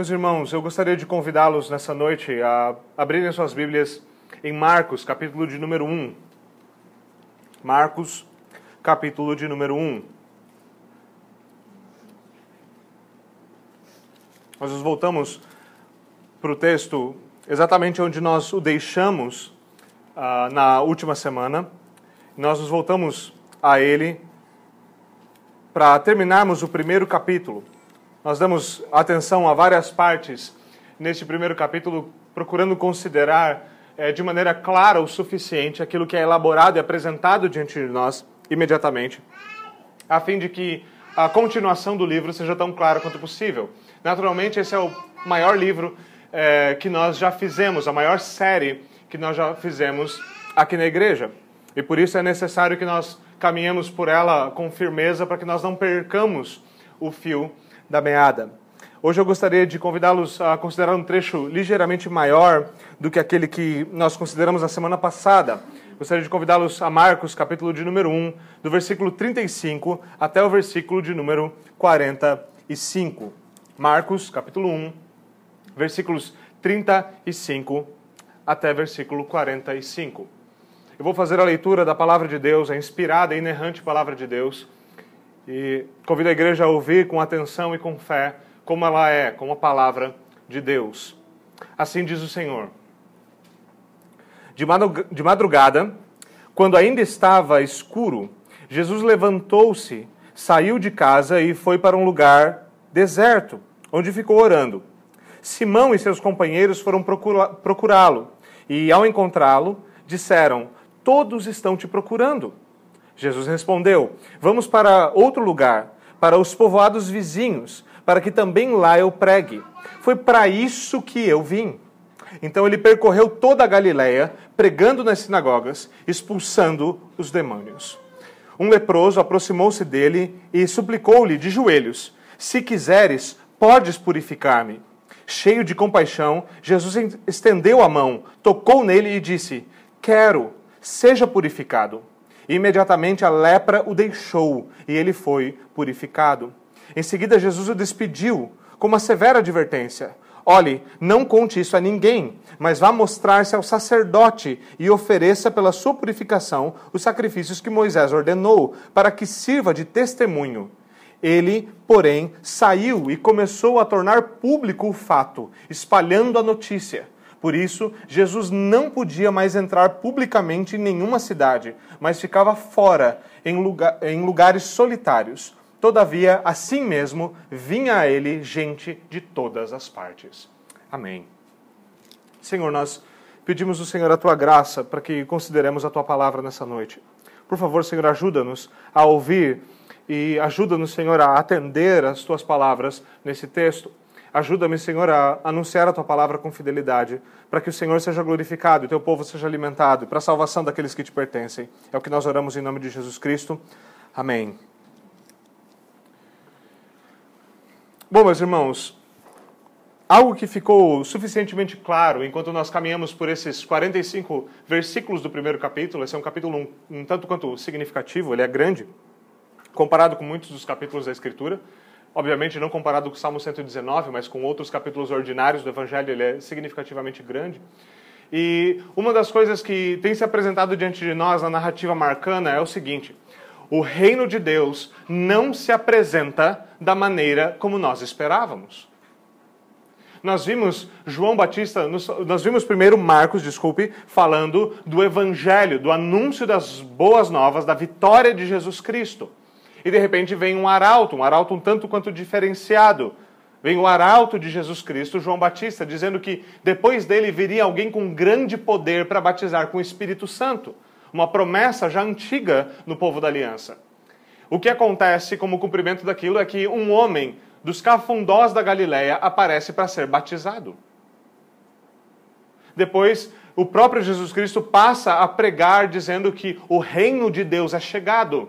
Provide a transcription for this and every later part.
Meus irmãos, eu gostaria de convidá-los nessa noite a abrirem suas Bíblias em Marcos, capítulo de número 1. Marcos, capítulo de número 1. Nós nos voltamos para o texto exatamente onde nós o deixamos uh, na última semana. Nós nos voltamos a ele para terminarmos o primeiro capítulo. Nós damos atenção a várias partes neste primeiro capítulo, procurando considerar é, de maneira clara o suficiente aquilo que é elaborado e apresentado diante de nós imediatamente, a fim de que a continuação do livro seja tão clara quanto possível. Naturalmente, esse é o maior livro é, que nós já fizemos, a maior série que nós já fizemos aqui na igreja. E por isso é necessário que nós caminhemos por ela com firmeza para que nós não percamos o fio da meada. Hoje eu gostaria de convidá-los a considerar um trecho ligeiramente maior do que aquele que nós consideramos na semana passada. Gostaria de convidá-los a Marcos, capítulo de número 1, do versículo 35 até o versículo de número 45. Marcos, capítulo 1, versículos 35 até versículo 45. Eu vou fazer a leitura da palavra de Deus, a inspirada e inerrante palavra de Deus, e convido a igreja a ouvir com atenção e com fé como ela é, como a palavra de Deus. Assim diz o Senhor. De madrugada, quando ainda estava escuro, Jesus levantou-se, saiu de casa e foi para um lugar deserto onde ficou orando. Simão e seus companheiros foram procurá-lo e, ao encontrá-lo, disseram: Todos estão te procurando. Jesus respondeu: Vamos para outro lugar, para os povoados vizinhos, para que também lá eu pregue. Foi para isso que eu vim. Então ele percorreu toda a Galiléia, pregando nas sinagogas, expulsando os demônios. Um leproso aproximou-se dele e suplicou-lhe de joelhos: Se quiseres, podes purificar-me. Cheio de compaixão, Jesus estendeu a mão, tocou nele e disse: Quero, seja purificado. Imediatamente a lepra o deixou e ele foi purificado. Em seguida, Jesus o despediu com uma severa advertência: Olhe, não conte isso a ninguém, mas vá mostrar-se ao sacerdote e ofereça pela sua purificação os sacrifícios que Moisés ordenou, para que sirva de testemunho. Ele, porém, saiu e começou a tornar público o fato, espalhando a notícia. Por isso, Jesus não podia mais entrar publicamente em nenhuma cidade, mas ficava fora, em, lugar, em lugares solitários. Todavia, assim mesmo, vinha a ele gente de todas as partes. Amém. Senhor, nós pedimos ao Senhor a tua graça para que consideremos a tua palavra nessa noite. Por favor, Senhor, ajuda-nos a ouvir e ajuda-nos, Senhor, a atender as tuas palavras nesse texto. Ajuda-me, Senhor, a anunciar a tua palavra com fidelidade, para que o Senhor seja glorificado e o teu povo seja alimentado, para a salvação daqueles que te pertencem. É o que nós oramos em nome de Jesus Cristo. Amém. Bom, meus irmãos, algo que ficou suficientemente claro enquanto nós caminhamos por esses 45 versículos do primeiro capítulo, esse é um capítulo um, um tanto quanto significativo, ele é grande comparado com muitos dos capítulos da Escritura. Obviamente, não comparado com o Salmo 119, mas com outros capítulos ordinários do Evangelho, ele é significativamente grande. E uma das coisas que tem se apresentado diante de nós na narrativa marcana é o seguinte: o reino de Deus não se apresenta da maneira como nós esperávamos. Nós vimos João Batista, nós vimos primeiro Marcos, desculpe, falando do evangelho, do anúncio das boas novas, da vitória de Jesus Cristo. E de repente vem um arauto, um arauto um tanto quanto diferenciado. Vem o arauto de Jesus Cristo, João Batista, dizendo que depois dele viria alguém com grande poder para batizar com o Espírito Santo. Uma promessa já antiga no povo da aliança. O que acontece como cumprimento daquilo é que um homem dos cafundós da Galileia aparece para ser batizado. Depois, o próprio Jesus Cristo passa a pregar dizendo que o reino de Deus é chegado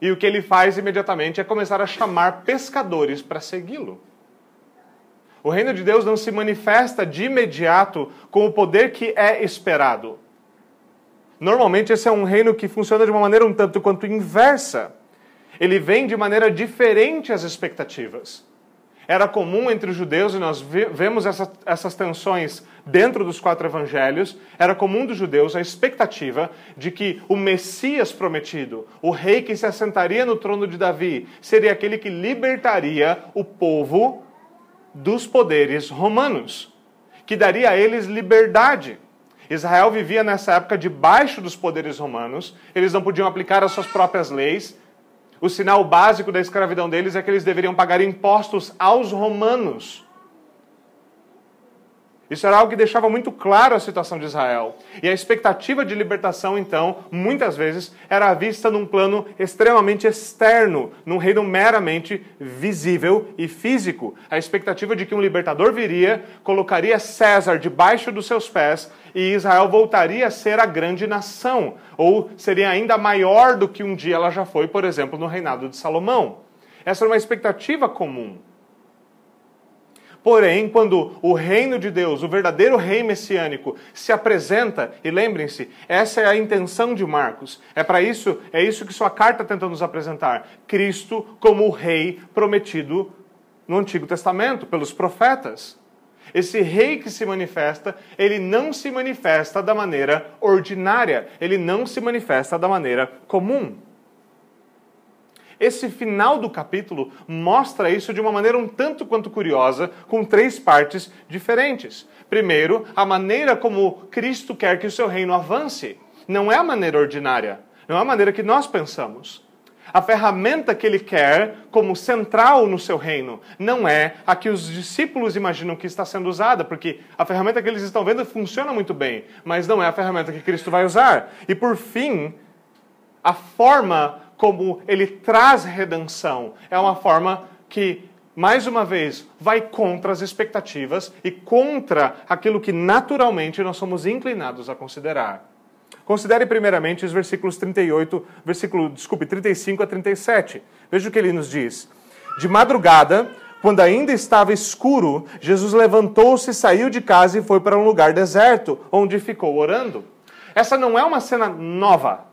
e o que ele faz imediatamente é começar a chamar pescadores para segui-lo. O reino de Deus não se manifesta de imediato com o poder que é esperado. Normalmente, esse é um reino que funciona de uma maneira um tanto quanto inversa. Ele vem de maneira diferente às expectativas. Era comum entre os judeus, e nós vemos essa, essas tensões dentro dos quatro evangelhos, era comum dos judeus a expectativa de que o Messias prometido, o rei que se assentaria no trono de Davi, seria aquele que libertaria o povo dos poderes romanos, que daria a eles liberdade. Israel vivia nessa época debaixo dos poderes romanos, eles não podiam aplicar as suas próprias leis, o sinal básico da escravidão deles é que eles deveriam pagar impostos aos romanos. Isso era algo que deixava muito claro a situação de Israel. E a expectativa de libertação, então, muitas vezes, era vista num plano extremamente externo, num reino meramente visível e físico. A expectativa de que um libertador viria, colocaria César debaixo dos seus pés e Israel voltaria a ser a grande nação, ou seria ainda maior do que um dia ela já foi, por exemplo, no reinado de Salomão. Essa era uma expectativa comum. Porém, quando o reino de Deus, o verdadeiro rei messiânico, se apresenta, e lembrem-se, essa é a intenção de Marcos. É para isso, é isso que sua carta tenta nos apresentar. Cristo como o rei prometido no Antigo Testamento pelos profetas. Esse rei que se manifesta, ele não se manifesta da maneira ordinária, ele não se manifesta da maneira comum. Esse final do capítulo mostra isso de uma maneira um tanto quanto curiosa, com três partes diferentes. Primeiro, a maneira como Cristo quer que o seu reino avance. Não é a maneira ordinária, não é a maneira que nós pensamos. A ferramenta que ele quer como central no seu reino não é a que os discípulos imaginam que está sendo usada, porque a ferramenta que eles estão vendo funciona muito bem, mas não é a ferramenta que Cristo vai usar. E por fim, a forma como ele traz redenção. É uma forma que, mais uma vez, vai contra as expectativas e contra aquilo que naturalmente nós somos inclinados a considerar. Considere primeiramente os versículos 38, versículo, desculpe, 35 a 37. Veja o que ele nos diz. De madrugada, quando ainda estava escuro, Jesus levantou-se, saiu de casa e foi para um lugar deserto, onde ficou orando. Essa não é uma cena nova.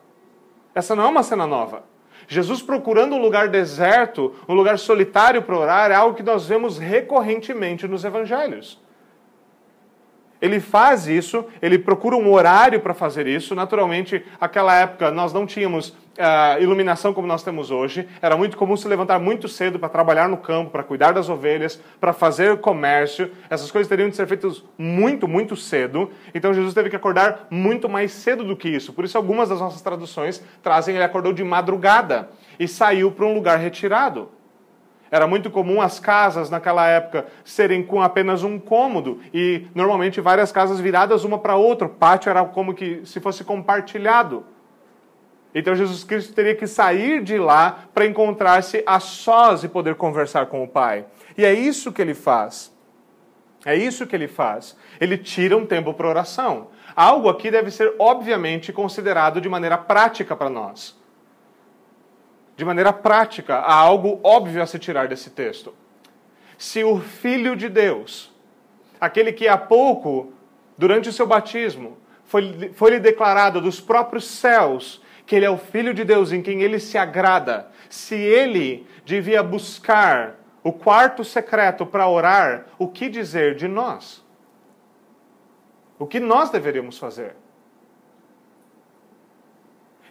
Essa não é uma cena nova. Jesus procurando um lugar deserto, um lugar solitário para orar, é algo que nós vemos recorrentemente nos evangelhos. Ele faz isso, ele procura um horário para fazer isso. Naturalmente, naquela época nós não tínhamos uh, iluminação como nós temos hoje. Era muito comum se levantar muito cedo para trabalhar no campo, para cuidar das ovelhas, para fazer comércio. Essas coisas teriam de ser feitas muito, muito cedo. Então Jesus teve que acordar muito mais cedo do que isso. Por isso, algumas das nossas traduções trazem ele acordou de madrugada e saiu para um lugar retirado. Era muito comum as casas naquela época serem com apenas um cômodo e normalmente várias casas viradas uma para outra. O pátio era como que se fosse compartilhado. Então Jesus Cristo teria que sair de lá para encontrar-se a sós e poder conversar com o Pai. E é isso que ele faz. É isso que ele faz. Ele tira um tempo para oração. Algo aqui deve ser, obviamente, considerado de maneira prática para nós. De maneira prática, há algo óbvio a se tirar desse texto. Se o Filho de Deus, aquele que há pouco, durante o seu batismo, foi-lhe foi declarado dos próprios céus que ele é o Filho de Deus em quem ele se agrada, se ele devia buscar o quarto secreto para orar, o que dizer de nós? O que nós deveríamos fazer?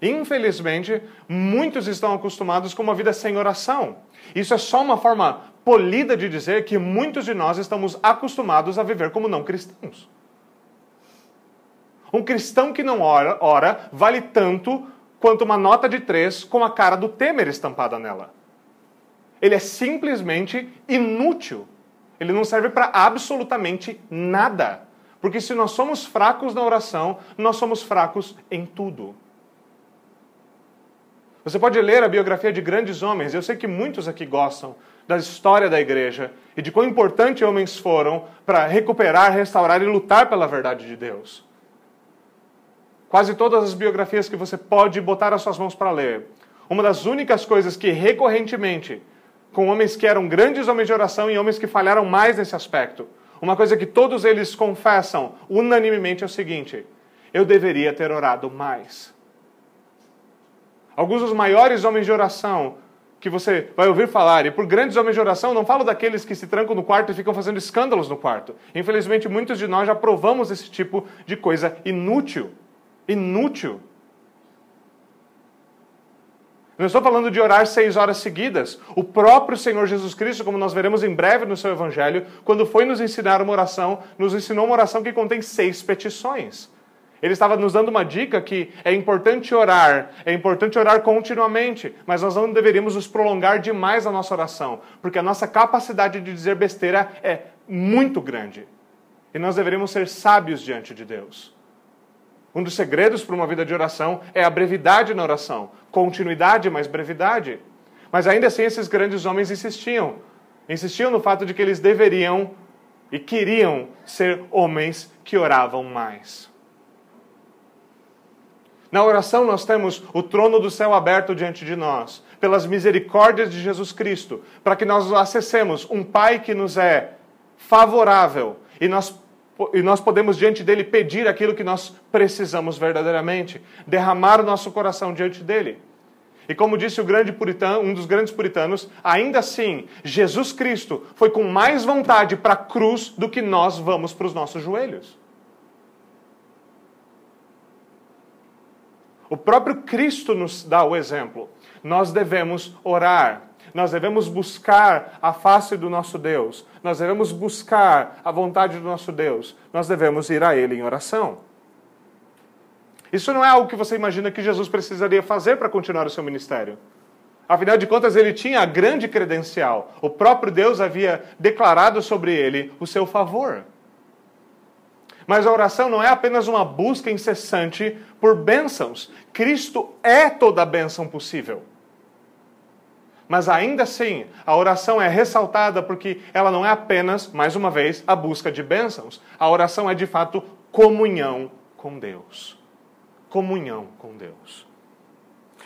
Infelizmente, muitos estão acostumados com uma vida sem oração. Isso é só uma forma polida de dizer que muitos de nós estamos acostumados a viver como não cristãos. Um cristão que não ora, ora vale tanto quanto uma nota de três com a cara do Temer estampada nela. Ele é simplesmente inútil. Ele não serve para absolutamente nada. Porque se nós somos fracos na oração, nós somos fracos em tudo. Você pode ler a biografia de grandes homens, eu sei que muitos aqui gostam da história da igreja e de quão importante homens foram para recuperar, restaurar e lutar pela verdade de Deus. Quase todas as biografias que você pode botar as suas mãos para ler. Uma das únicas coisas que recorrentemente, com homens que eram grandes homens de oração e homens que falharam mais nesse aspecto, uma coisa que todos eles confessam unanimemente é o seguinte: eu deveria ter orado mais. Alguns dos maiores homens de oração que você vai ouvir falar, e por grandes homens de oração, não falo daqueles que se trancam no quarto e ficam fazendo escândalos no quarto. Infelizmente, muitos de nós já provamos esse tipo de coisa inútil. Inútil. Não estou falando de orar seis horas seguidas. O próprio Senhor Jesus Cristo, como nós veremos em breve no seu Evangelho, quando foi nos ensinar uma oração, nos ensinou uma oração que contém seis petições. Ele estava nos dando uma dica que é importante orar, é importante orar continuamente, mas nós não deveríamos nos prolongar demais a nossa oração, porque a nossa capacidade de dizer besteira é muito grande. E nós deveríamos ser sábios diante de Deus. Um dos segredos para uma vida de oração é a brevidade na oração. Continuidade, mas brevidade. Mas ainda assim, esses grandes homens insistiam. Insistiam no fato de que eles deveriam e queriam ser homens que oravam mais. Na oração nós temos o trono do céu aberto diante de nós, pelas misericórdias de Jesus Cristo, para que nós acessemos um Pai que nos é favorável e nós, e nós podemos diante dele pedir aquilo que nós precisamos verdadeiramente, derramar o nosso coração diante dele. E como disse o grande puritano, um dos grandes puritanos, ainda assim, Jesus Cristo foi com mais vontade para a cruz do que nós vamos para os nossos joelhos. O próprio Cristo nos dá o exemplo. Nós devemos orar, nós devemos buscar a face do nosso Deus, nós devemos buscar a vontade do nosso Deus, nós devemos ir a Ele em oração. Isso não é algo que você imagina que Jesus precisaria fazer para continuar o seu ministério. Afinal de contas, ele tinha a grande credencial. O próprio Deus havia declarado sobre ele o seu favor. Mas a oração não é apenas uma busca incessante por bênçãos. Cristo é toda a bênção possível. Mas ainda assim, a oração é ressaltada porque ela não é apenas, mais uma vez, a busca de bênçãos. A oração é de fato comunhão com Deus. Comunhão com Deus.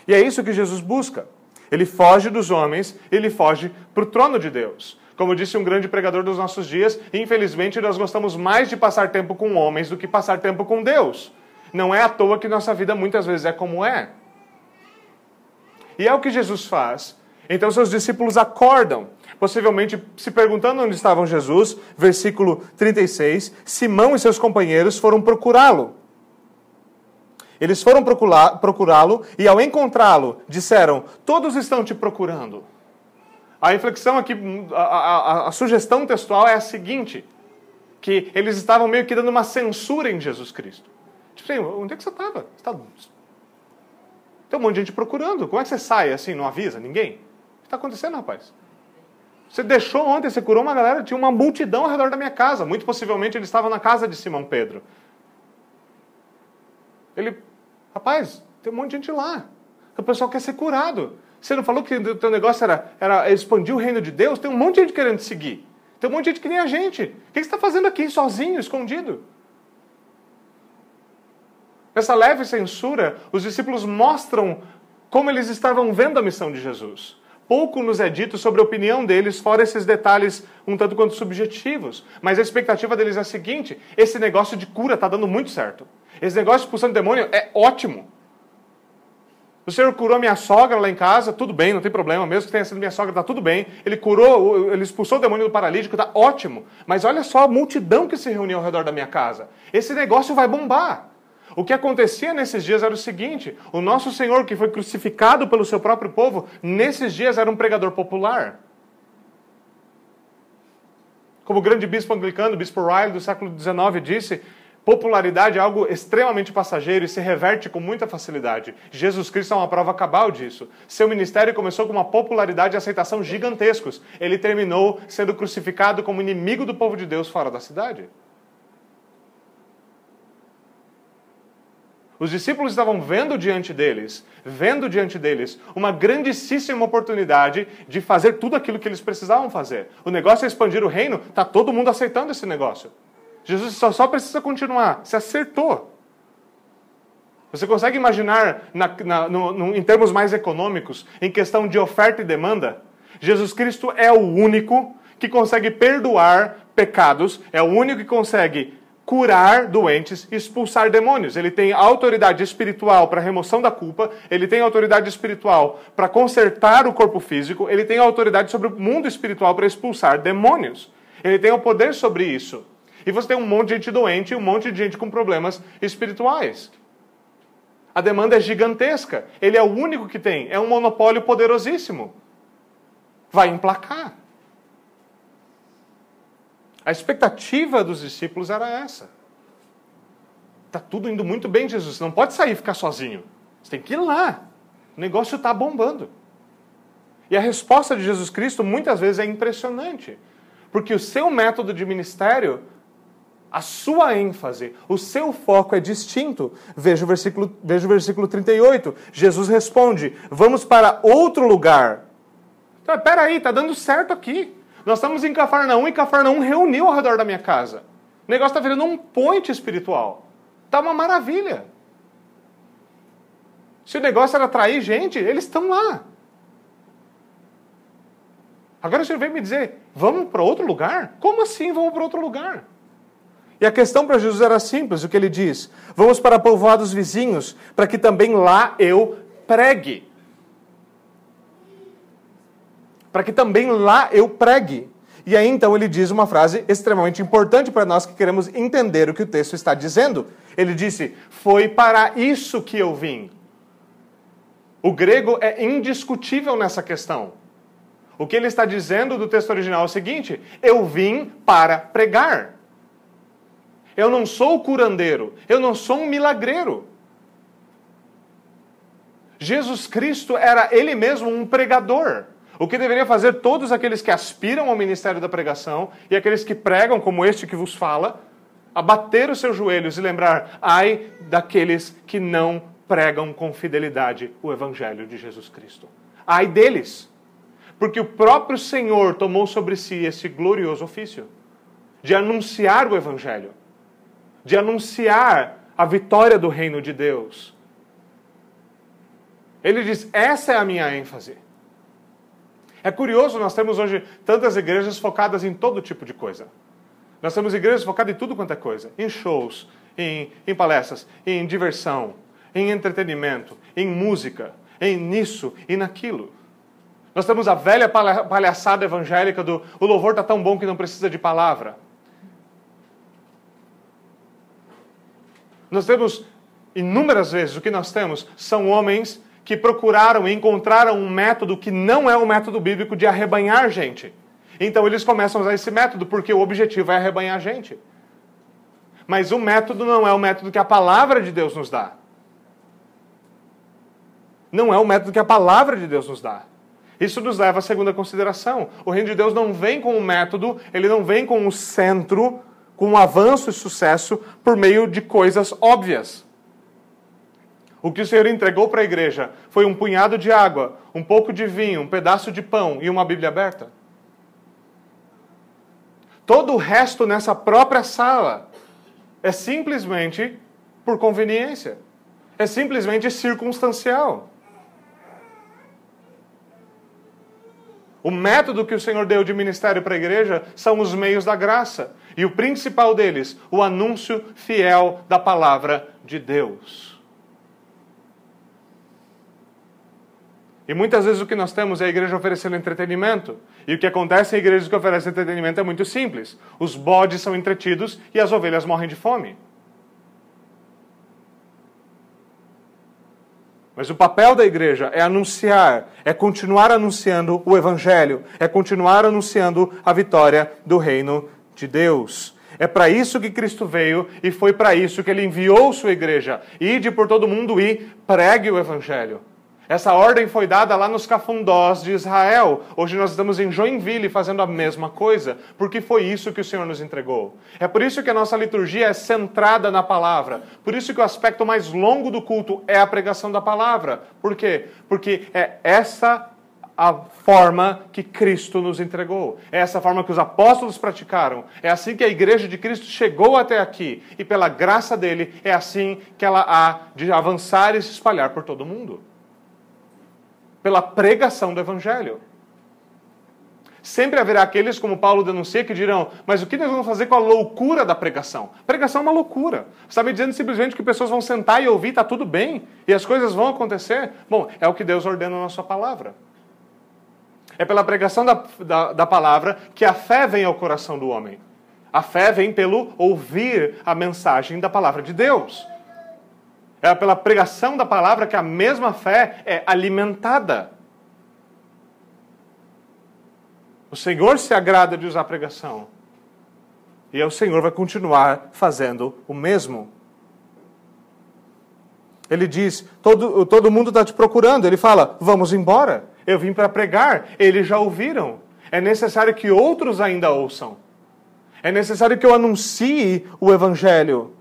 E é isso que Jesus busca. Ele foge dos homens, ele foge para o trono de Deus. Como disse um grande pregador dos nossos dias, infelizmente nós gostamos mais de passar tempo com homens do que passar tempo com Deus. Não é à toa que nossa vida muitas vezes é como é. E é o que Jesus faz. Então seus discípulos acordam, possivelmente se perguntando onde estavam Jesus, versículo 36. Simão e seus companheiros foram procurá-lo. Eles foram procurá-lo e, ao encontrá-lo, disseram: Todos estão te procurando. A inflexão aqui, a, a, a, sugestão textual é a seguinte: que eles estavam meio que dando uma censura em Jesus Cristo. Tipo assim, onde é que você estava? Você tá... Tem um monte de gente procurando. Como é que você sai assim, não avisa ninguém? O que está acontecendo, rapaz? Você deixou ontem, você curou uma galera, tinha uma multidão ao redor da minha casa. Muito possivelmente ele estava na casa de Simão Pedro. Ele, rapaz, tem um monte de gente lá. O pessoal quer ser curado. Você não falou que o teu negócio era, era expandir o reino de Deus? Tem um monte de gente querendo te seguir. Tem um monte de gente que nem a gente. O que você está fazendo aqui, sozinho, escondido? Nessa leve censura, os discípulos mostram como eles estavam vendo a missão de Jesus. Pouco nos é dito sobre a opinião deles, fora esses detalhes um tanto quanto subjetivos. Mas a expectativa deles é a seguinte: esse negócio de cura está dando muito certo. Esse negócio de expulsão de demônio é ótimo. O Senhor curou minha sogra lá em casa, tudo bem, não tem problema, mesmo que tenha sido minha sogra, está tudo bem. Ele curou, ele expulsou o demônio do paralítico, está ótimo. Mas olha só a multidão que se reuniu ao redor da minha casa. Esse negócio vai bombar. O que acontecia nesses dias era o seguinte: o nosso Senhor, que foi crucificado pelo seu próprio povo, nesses dias era um pregador popular. Como o grande bispo anglicano, o bispo Riley, do século XIX, disse, Popularidade é algo extremamente passageiro e se reverte com muita facilidade. Jesus Cristo é uma prova cabal disso. Seu ministério começou com uma popularidade e aceitação gigantescos. Ele terminou sendo crucificado como inimigo do povo de Deus fora da cidade. Os discípulos estavam vendo diante deles, vendo diante deles, uma grandíssima oportunidade de fazer tudo aquilo que eles precisavam fazer. O negócio é expandir o reino, está todo mundo aceitando esse negócio. Jesus só, só precisa continuar. Se acertou. Você consegue imaginar, na, na, no, no, em termos mais econômicos, em questão de oferta e demanda? Jesus Cristo é o único que consegue perdoar pecados, é o único que consegue curar doentes, expulsar demônios. Ele tem autoridade espiritual para remoção da culpa, ele tem autoridade espiritual para consertar o corpo físico, ele tem autoridade sobre o mundo espiritual para expulsar demônios. Ele tem o poder sobre isso. E você tem um monte de gente doente e um monte de gente com problemas espirituais. A demanda é gigantesca. Ele é o único que tem. É um monopólio poderosíssimo. Vai emplacar. A expectativa dos discípulos era essa. Está tudo indo muito bem, Jesus. Não pode sair e ficar sozinho. Você tem que ir lá. O negócio está bombando. E a resposta de Jesus Cristo muitas vezes é impressionante. Porque o seu método de ministério, a sua ênfase, o seu foco é distinto. Veja o versículo, veja o versículo 38. Jesus responde: Vamos para outro lugar. Então, peraí, está dando certo aqui. Nós estamos em Cafarnaum e Cafarnaum reuniu ao redor da minha casa. O negócio está virando um point espiritual. Está uma maravilha. Se o negócio era atrair gente, eles estão lá. Agora você vem me dizer, vamos para outro lugar? Como assim vamos para outro lugar? E a questão para Jesus era simples, o que ele diz: Vamos para povoados vizinhos, para que também lá eu pregue para que também lá eu pregue. E aí então ele diz uma frase extremamente importante para nós que queremos entender o que o texto está dizendo. Ele disse: Foi para isso que eu vim. O grego é indiscutível nessa questão. O que ele está dizendo do texto original é o seguinte: Eu vim para pregar. Eu não sou curandeiro, eu não sou um milagreiro. Jesus Cristo era ele mesmo um pregador. O que deveria fazer todos aqueles que aspiram ao ministério da pregação e aqueles que pregam, como este que vos fala, a bater os seus joelhos e lembrar: ai daqueles que não pregam com fidelidade o evangelho de Jesus Cristo. Ai deles! Porque o próprio Senhor tomou sobre si esse glorioso ofício de anunciar o evangelho, de anunciar a vitória do reino de Deus. Ele diz: essa é a minha ênfase. É curioso, nós temos hoje tantas igrejas focadas em todo tipo de coisa. Nós temos igrejas focadas em tudo quanto é coisa: em shows, em, em palestras, em diversão, em entretenimento, em música, em nisso e naquilo. Nós temos a velha palhaçada evangélica do o louvor está tão bom que não precisa de palavra. Nós temos inúmeras vezes o que nós temos são homens que procuraram e encontraram um método que não é o método bíblico de arrebanhar gente. Então eles começam a usar esse método porque o objetivo é arrebanhar gente. Mas o método não é o método que a palavra de Deus nos dá. Não é o método que a palavra de Deus nos dá. Isso nos leva à segunda consideração. O reino de Deus não vem com um método, ele não vem com um centro, com avanço e sucesso por meio de coisas óbvias. O que o Senhor entregou para a igreja foi um punhado de água, um pouco de vinho, um pedaço de pão e uma Bíblia aberta. Todo o resto nessa própria sala é simplesmente por conveniência. É simplesmente circunstancial. O método que o Senhor deu de ministério para a igreja são os meios da graça. E o principal deles, o anúncio fiel da palavra de Deus. E muitas vezes o que nós temos é a igreja oferecendo entretenimento. E o que acontece em igrejas que oferecem entretenimento é muito simples. Os bodes são entretidos e as ovelhas morrem de fome. Mas o papel da igreja é anunciar, é continuar anunciando o evangelho, é continuar anunciando a vitória do reino de Deus. É para isso que Cristo veio e foi para isso que ele enviou sua igreja. Ide por todo mundo e pregue o evangelho. Essa ordem foi dada lá nos cafundós de Israel. Hoje nós estamos em Joinville fazendo a mesma coisa, porque foi isso que o Senhor nos entregou. É por isso que a nossa liturgia é centrada na palavra. Por isso que o aspecto mais longo do culto é a pregação da palavra. Por quê? Porque é essa a forma que Cristo nos entregou. É essa forma que os apóstolos praticaram. É assim que a igreja de Cristo chegou até aqui. E pela graça dele, é assim que ela há de avançar e se espalhar por todo o mundo pela pregação do Evangelho. Sempre haverá aqueles, como Paulo denuncia, que dirão: Mas o que nós vamos fazer com a loucura da pregação? Pregação é uma loucura. Você está me dizendo simplesmente que pessoas vão sentar e ouvir, está tudo bem, e as coisas vão acontecer? Bom, é o que Deus ordena na Sua palavra. É pela pregação da, da, da palavra que a fé vem ao coração do homem. A fé vem pelo ouvir a mensagem da palavra de Deus. É pela pregação da palavra que a mesma fé é alimentada. O Senhor se agrada de usar a pregação. E o Senhor vai continuar fazendo o mesmo. Ele diz: todo, todo mundo está te procurando. Ele fala: vamos embora. Eu vim para pregar. Eles já ouviram. É necessário que outros ainda ouçam. É necessário que eu anuncie o Evangelho.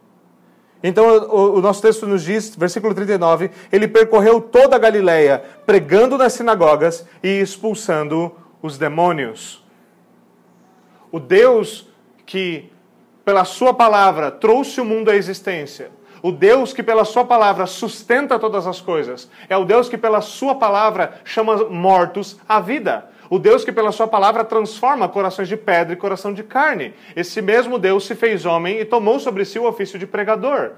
Então, o, o, nosso texto nos diz, versículo 39, ele percorreu toda a Galileia, pregando nas sinagogas e expulsando os demônios. O Deus que, pela Sua palavra, trouxe o mundo à existência, o Deus que, pela Sua palavra, sustenta todas as coisas, é o Deus que, pela Sua palavra, chama mortos à vida. O Deus que, pela Sua palavra, transforma corações de pedra e coração de carne. Esse mesmo Deus se fez homem e tomou sobre si o ofício de pregador.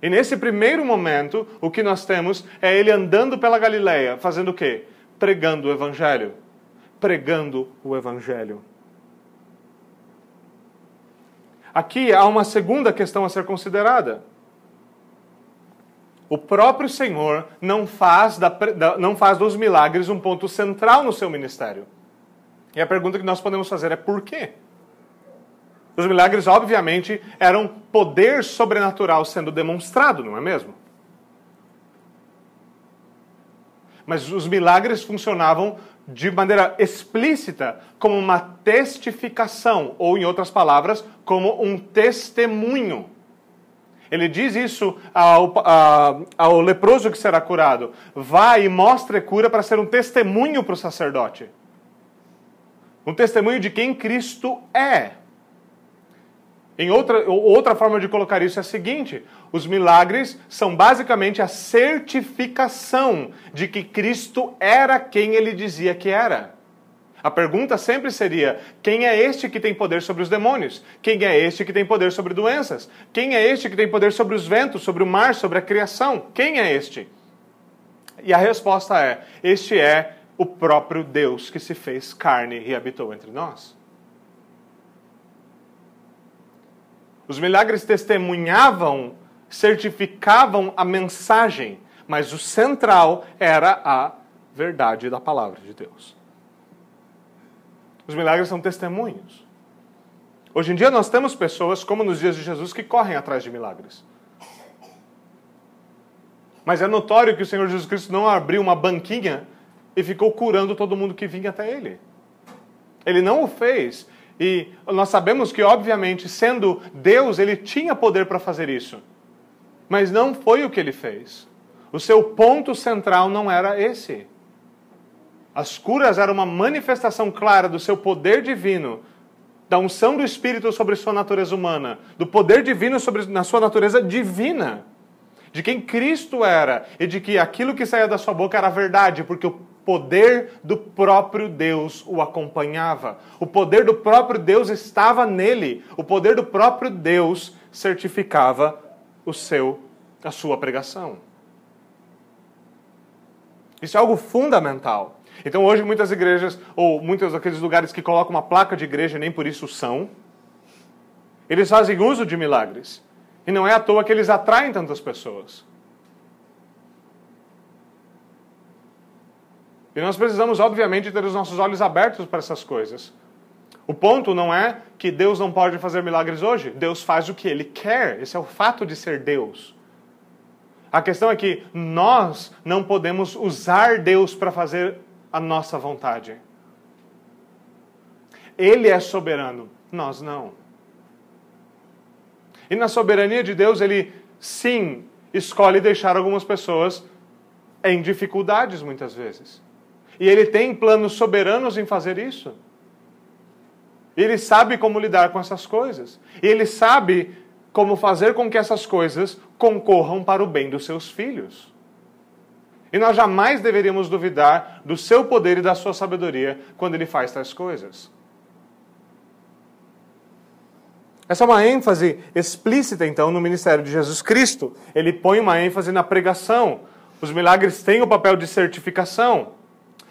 E nesse primeiro momento, o que nós temos é ele andando pela Galileia, fazendo o quê? Pregando o Evangelho. Pregando o Evangelho. Aqui há uma segunda questão a ser considerada. O próprio Senhor não faz, da, não faz dos milagres um ponto central no seu ministério. E a pergunta que nós podemos fazer é por quê? Os milagres, obviamente, eram poder sobrenatural sendo demonstrado, não é mesmo? Mas os milagres funcionavam de maneira explícita como uma testificação, ou, em outras palavras, como um testemunho. Ele diz isso ao, ao, ao leproso que será curado: vá e mostre cura para ser um testemunho para o sacerdote. Um testemunho de quem Cristo é. Em outra, outra forma de colocar isso é a seguinte: os milagres são basicamente a certificação de que Cristo era quem ele dizia que era. A pergunta sempre seria: quem é este que tem poder sobre os demônios? Quem é este que tem poder sobre doenças? Quem é este que tem poder sobre os ventos, sobre o mar, sobre a criação? Quem é este? E a resposta é: este é o próprio Deus que se fez carne e habitou entre nós. Os milagres testemunhavam, certificavam a mensagem, mas o central era a verdade da palavra de Deus. Os milagres são testemunhos. Hoje em dia nós temos pessoas, como nos dias de Jesus, que correm atrás de milagres. Mas é notório que o Senhor Jesus Cristo não abriu uma banquinha e ficou curando todo mundo que vinha até ele. Ele não o fez e nós sabemos que, obviamente, sendo Deus, ele tinha poder para fazer isso. Mas não foi o que ele fez. O seu ponto central não era esse. As curas eram uma manifestação clara do seu poder divino, da unção do Espírito sobre sua natureza humana, do poder divino sobre na sua natureza divina, de quem Cristo era e de que aquilo que saía da sua boca era verdade, porque o poder do próprio Deus o acompanhava. O poder do próprio Deus estava nele. O poder do próprio Deus certificava o seu a sua pregação. Isso é algo fundamental. Então hoje muitas igrejas ou muitos daqueles lugares que colocam uma placa de igreja nem por isso são, eles fazem uso de milagres. E não é à toa que eles atraem tantas pessoas. E nós precisamos, obviamente, ter os nossos olhos abertos para essas coisas. O ponto não é que Deus não pode fazer milagres hoje. Deus faz o que Ele quer. Esse é o fato de ser Deus. A questão é que nós não podemos usar Deus para fazer a nossa vontade. Ele é soberano, nós não. E na soberania de Deus, Ele sim escolhe deixar algumas pessoas em dificuldades muitas vezes. E ele tem planos soberanos em fazer isso. Ele sabe como lidar com essas coisas. E ele sabe como fazer com que essas coisas concorram para o bem dos seus filhos. E nós jamais deveríamos duvidar do seu poder e da sua sabedoria quando ele faz tais coisas. Essa é uma ênfase explícita, então, no ministério de Jesus Cristo. Ele põe uma ênfase na pregação. Os milagres têm o papel de certificação.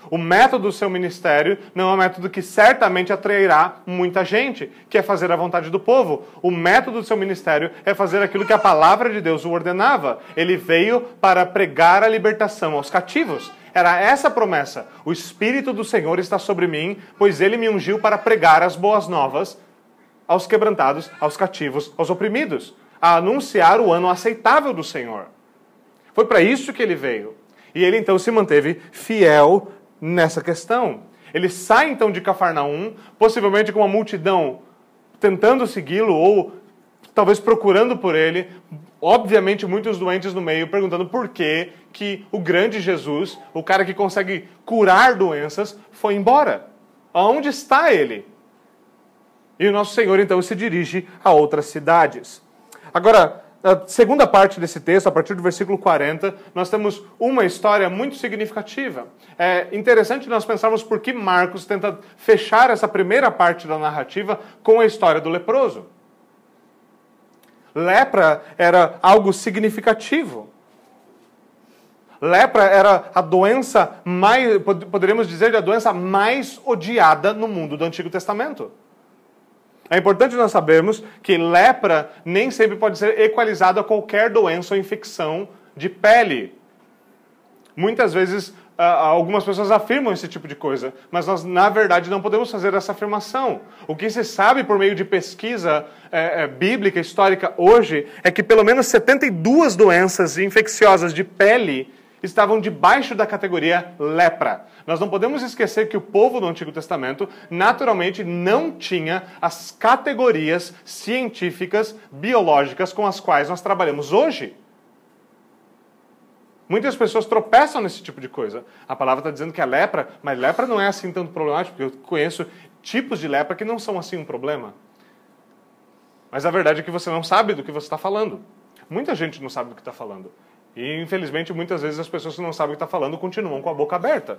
O método do seu ministério não é um método que certamente atrairá muita gente, que é fazer a vontade do povo. O método do seu ministério é fazer aquilo que a palavra de Deus o ordenava. Ele veio para pregar a libertação aos cativos. Era essa a promessa. O Espírito do Senhor está sobre mim, pois ele me ungiu para pregar as boas novas aos quebrantados, aos cativos, aos oprimidos, a anunciar o ano aceitável do Senhor. Foi para isso que ele veio. E ele então se manteve fiel nessa questão. Ele sai então de Cafarnaum, possivelmente com uma multidão tentando segui-lo ou talvez procurando por ele, obviamente muitos doentes no meio perguntando por que que o grande Jesus, o cara que consegue curar doenças, foi embora. Aonde está ele? E o nosso Senhor então se dirige a outras cidades. Agora, a segunda parte desse texto, a partir do versículo 40, nós temos uma história muito significativa. É interessante nós pensarmos por que Marcos tenta fechar essa primeira parte da narrativa com a história do leproso. Lepra era algo significativo. Lepra era a doença mais, poderíamos dizer, a doença mais odiada no mundo do Antigo Testamento. É importante nós sabermos que lepra nem sempre pode ser equalizado a qualquer doença ou infecção de pele. Muitas vezes algumas pessoas afirmam esse tipo de coisa, mas nós, na verdade, não podemos fazer essa afirmação. O que se sabe por meio de pesquisa é, é, bíblica, histórica, hoje, é que pelo menos 72 doenças infecciosas de pele estavam debaixo da categoria lepra. Nós não podemos esquecer que o povo do Antigo Testamento naturalmente não tinha as categorias científicas, biológicas com as quais nós trabalhamos hoje. Muitas pessoas tropeçam nesse tipo de coisa. A palavra está dizendo que é lepra, mas lepra não é assim tanto problemático, porque eu conheço tipos de lepra que não são assim um problema. Mas a verdade é que você não sabe do que você está falando. Muita gente não sabe do que está falando. E, infelizmente, muitas vezes as pessoas que não sabem o que está falando continuam com a boca aberta.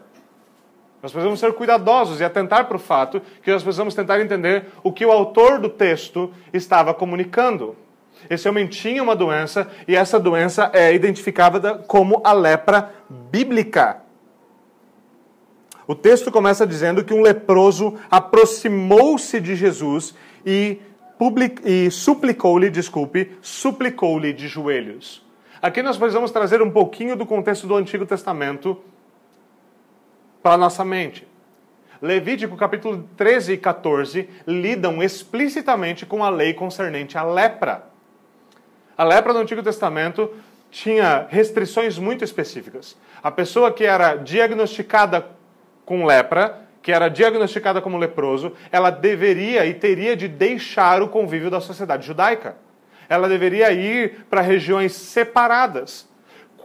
Nós precisamos ser cuidadosos e atentar para o fato que nós precisamos tentar entender o que o autor do texto estava comunicando. Esse homem tinha uma doença e essa doença é identificada como a lepra bíblica. O texto começa dizendo que um leproso aproximou-se de Jesus e, e suplicou-lhe, desculpe, suplicou-lhe de joelhos. Aqui nós precisamos trazer um pouquinho do contexto do Antigo Testamento para a nossa mente. Levítico capítulo 13 e 14 lidam explicitamente com a lei concernente à lepra. A lepra no Antigo Testamento tinha restrições muito específicas. A pessoa que era diagnosticada com lepra, que era diagnosticada como leproso, ela deveria e teria de deixar o convívio da sociedade judaica. Ela deveria ir para regiões separadas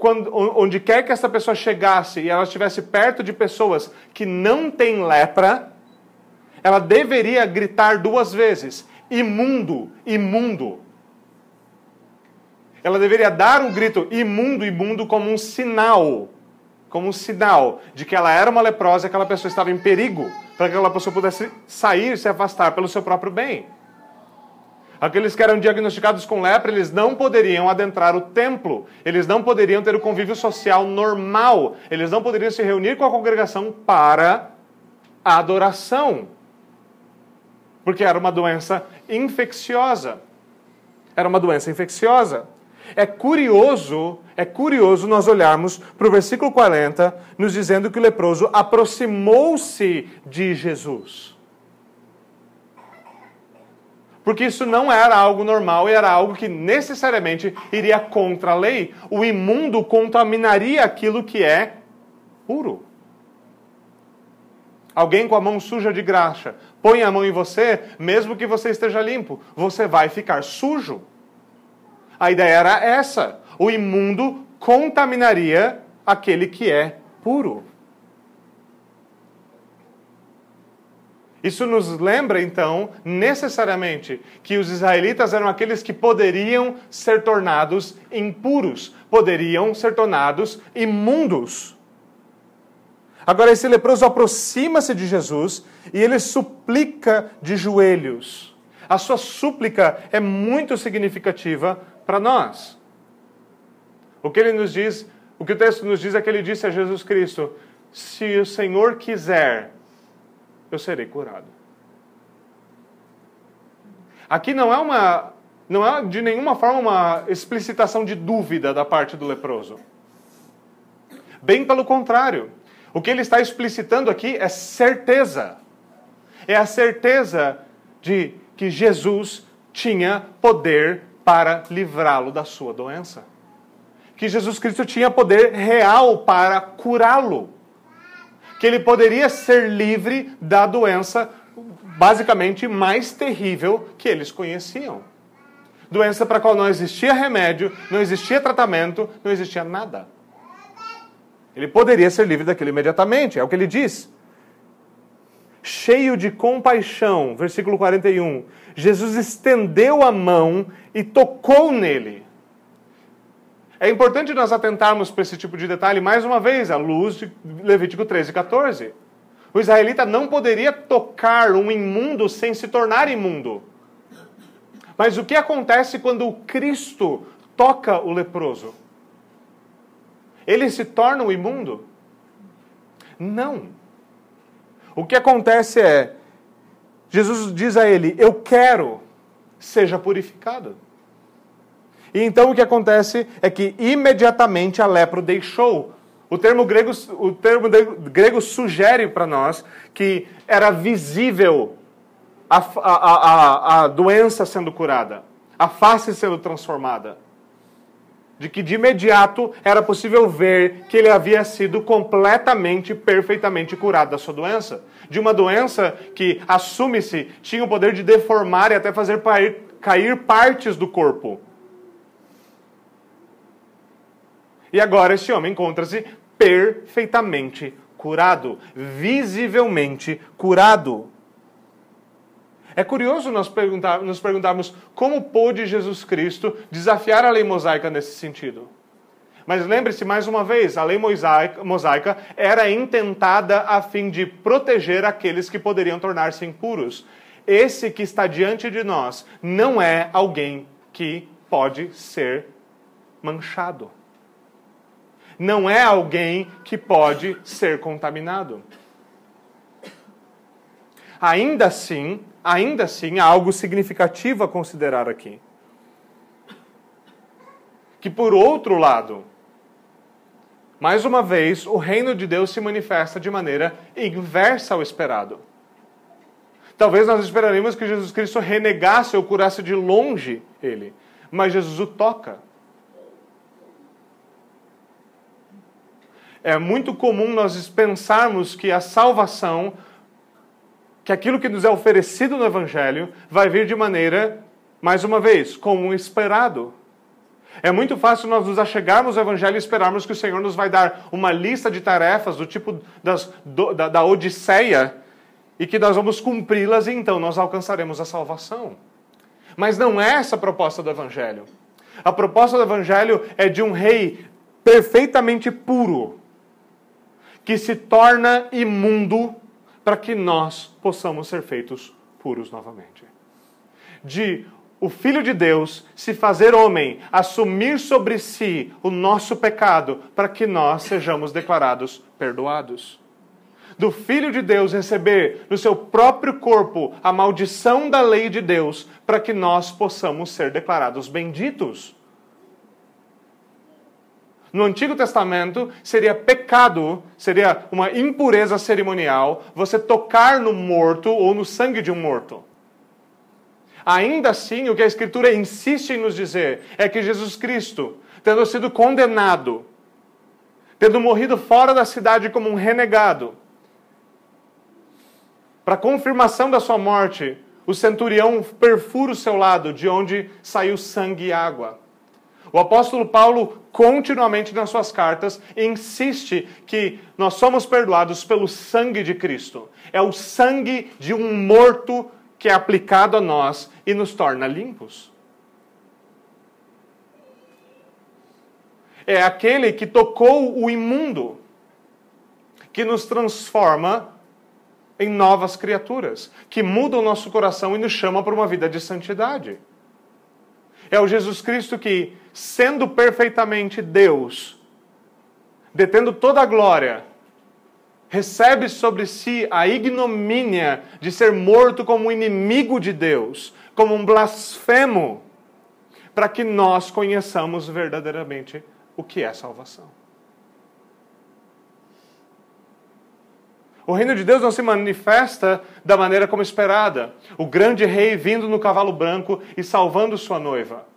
quando, onde quer que essa pessoa chegasse e ela estivesse perto de pessoas que não têm lepra, ela deveria gritar duas vezes: imundo, imundo. Ela deveria dar um grito imundo, imundo como um sinal, como um sinal de que ela era uma leprosa e aquela pessoa estava em perigo, para que aquela pessoa pudesse sair, se afastar pelo seu próprio bem. Aqueles que eram diagnosticados com lepra, eles não poderiam adentrar o templo, eles não poderiam ter o convívio social normal, eles não poderiam se reunir com a congregação para a adoração. Porque era uma doença infecciosa. Era uma doença infecciosa. É curioso, é curioso nós olharmos para o versículo 40, nos dizendo que o leproso aproximou-se de Jesus. Porque isso não era algo normal e era algo que necessariamente iria contra a lei. O imundo contaminaria aquilo que é puro. Alguém com a mão suja de graxa põe a mão em você, mesmo que você esteja limpo, você vai ficar sujo. A ideia era essa: o imundo contaminaria aquele que é puro. Isso nos lembra, então, necessariamente, que os israelitas eram aqueles que poderiam ser tornados impuros, poderiam ser tornados imundos. Agora, esse leproso aproxima-se de Jesus e ele suplica de joelhos. A sua súplica é muito significativa para nós. O que ele nos diz, o que o texto nos diz é que ele disse a Jesus Cristo: Se o Senhor quiser, eu serei curado. Aqui não é uma não é de nenhuma forma uma explicitação de dúvida da parte do leproso. Bem pelo contrário. O que ele está explicitando aqui é certeza. É a certeza de que Jesus tinha poder para livrá-lo da sua doença. Que Jesus Cristo tinha poder real para curá-lo que ele poderia ser livre da doença basicamente mais terrível que eles conheciam. Doença para a qual não existia remédio, não existia tratamento, não existia nada. Ele poderia ser livre daquilo imediatamente, é o que ele diz. Cheio de compaixão, versículo 41, Jesus estendeu a mão e tocou nele. É importante nós atentarmos para esse tipo de detalhe, mais uma vez, à luz de Levítico 13 e 14. O israelita não poderia tocar um imundo sem se tornar imundo. Mas o que acontece quando o Cristo toca o leproso? Ele se torna o imundo? Não. O que acontece é, Jesus diz a ele: Eu quero, seja purificado. E então o que acontece é que imediatamente a lepra o deixou. O termo grego, o termo grego sugere para nós que era visível a, a, a, a doença sendo curada, a face sendo transformada. De que de imediato era possível ver que ele havia sido completamente, perfeitamente curado da sua doença. De uma doença que, assume-se, tinha o poder de deformar e até fazer cair partes do corpo. E agora este homem encontra-se perfeitamente curado, visivelmente curado. É curioso nós perguntar, nos perguntarmos como pôde Jesus Cristo desafiar a lei mosaica nesse sentido. Mas lembre-se mais uma vez, a lei mosaica, mosaica era intentada a fim de proteger aqueles que poderiam tornar-se impuros. Esse que está diante de nós não é alguém que pode ser manchado não é alguém que pode ser contaminado. Ainda assim, ainda assim, há algo significativo a considerar aqui. Que por outro lado, mais uma vez, o reino de Deus se manifesta de maneira inversa ao esperado. Talvez nós esperaríamos que Jesus Cristo renegasse ou curasse de longe ele, mas Jesus o toca. É muito comum nós pensarmos que a salvação, que aquilo que nos é oferecido no Evangelho, vai vir de maneira, mais uma vez, como esperado. É muito fácil nós nos achegarmos ao Evangelho e esperarmos que o Senhor nos vai dar uma lista de tarefas do tipo das, do, da, da Odisseia e que nós vamos cumpri-las e então nós alcançaremos a salvação. Mas não é essa a proposta do Evangelho. A proposta do Evangelho é de um rei perfeitamente puro, que se torna imundo para que nós possamos ser feitos puros novamente. De o Filho de Deus se fazer homem, assumir sobre si o nosso pecado, para que nós sejamos declarados perdoados. Do Filho de Deus receber no seu próprio corpo a maldição da lei de Deus, para que nós possamos ser declarados benditos. No Antigo Testamento, seria pecado, seria uma impureza cerimonial você tocar no morto ou no sangue de um morto. Ainda assim, o que a Escritura insiste em nos dizer é que Jesus Cristo, tendo sido condenado, tendo morrido fora da cidade como um renegado, para confirmação da sua morte, o centurião perfura o seu lado, de onde saiu sangue e água. O apóstolo Paulo, continuamente nas suas cartas, insiste que nós somos perdoados pelo sangue de Cristo. É o sangue de um morto que é aplicado a nós e nos torna limpos. É aquele que tocou o imundo, que nos transforma em novas criaturas, que muda o nosso coração e nos chama para uma vida de santidade. É o Jesus Cristo que, sendo perfeitamente Deus, detendo toda a glória, recebe sobre si a ignomínia de ser morto como inimigo de Deus, como um blasfemo, para que nós conheçamos verdadeiramente o que é salvação. O reino de Deus não se manifesta da maneira como esperada. O grande rei vindo no cavalo branco e salvando sua noiva.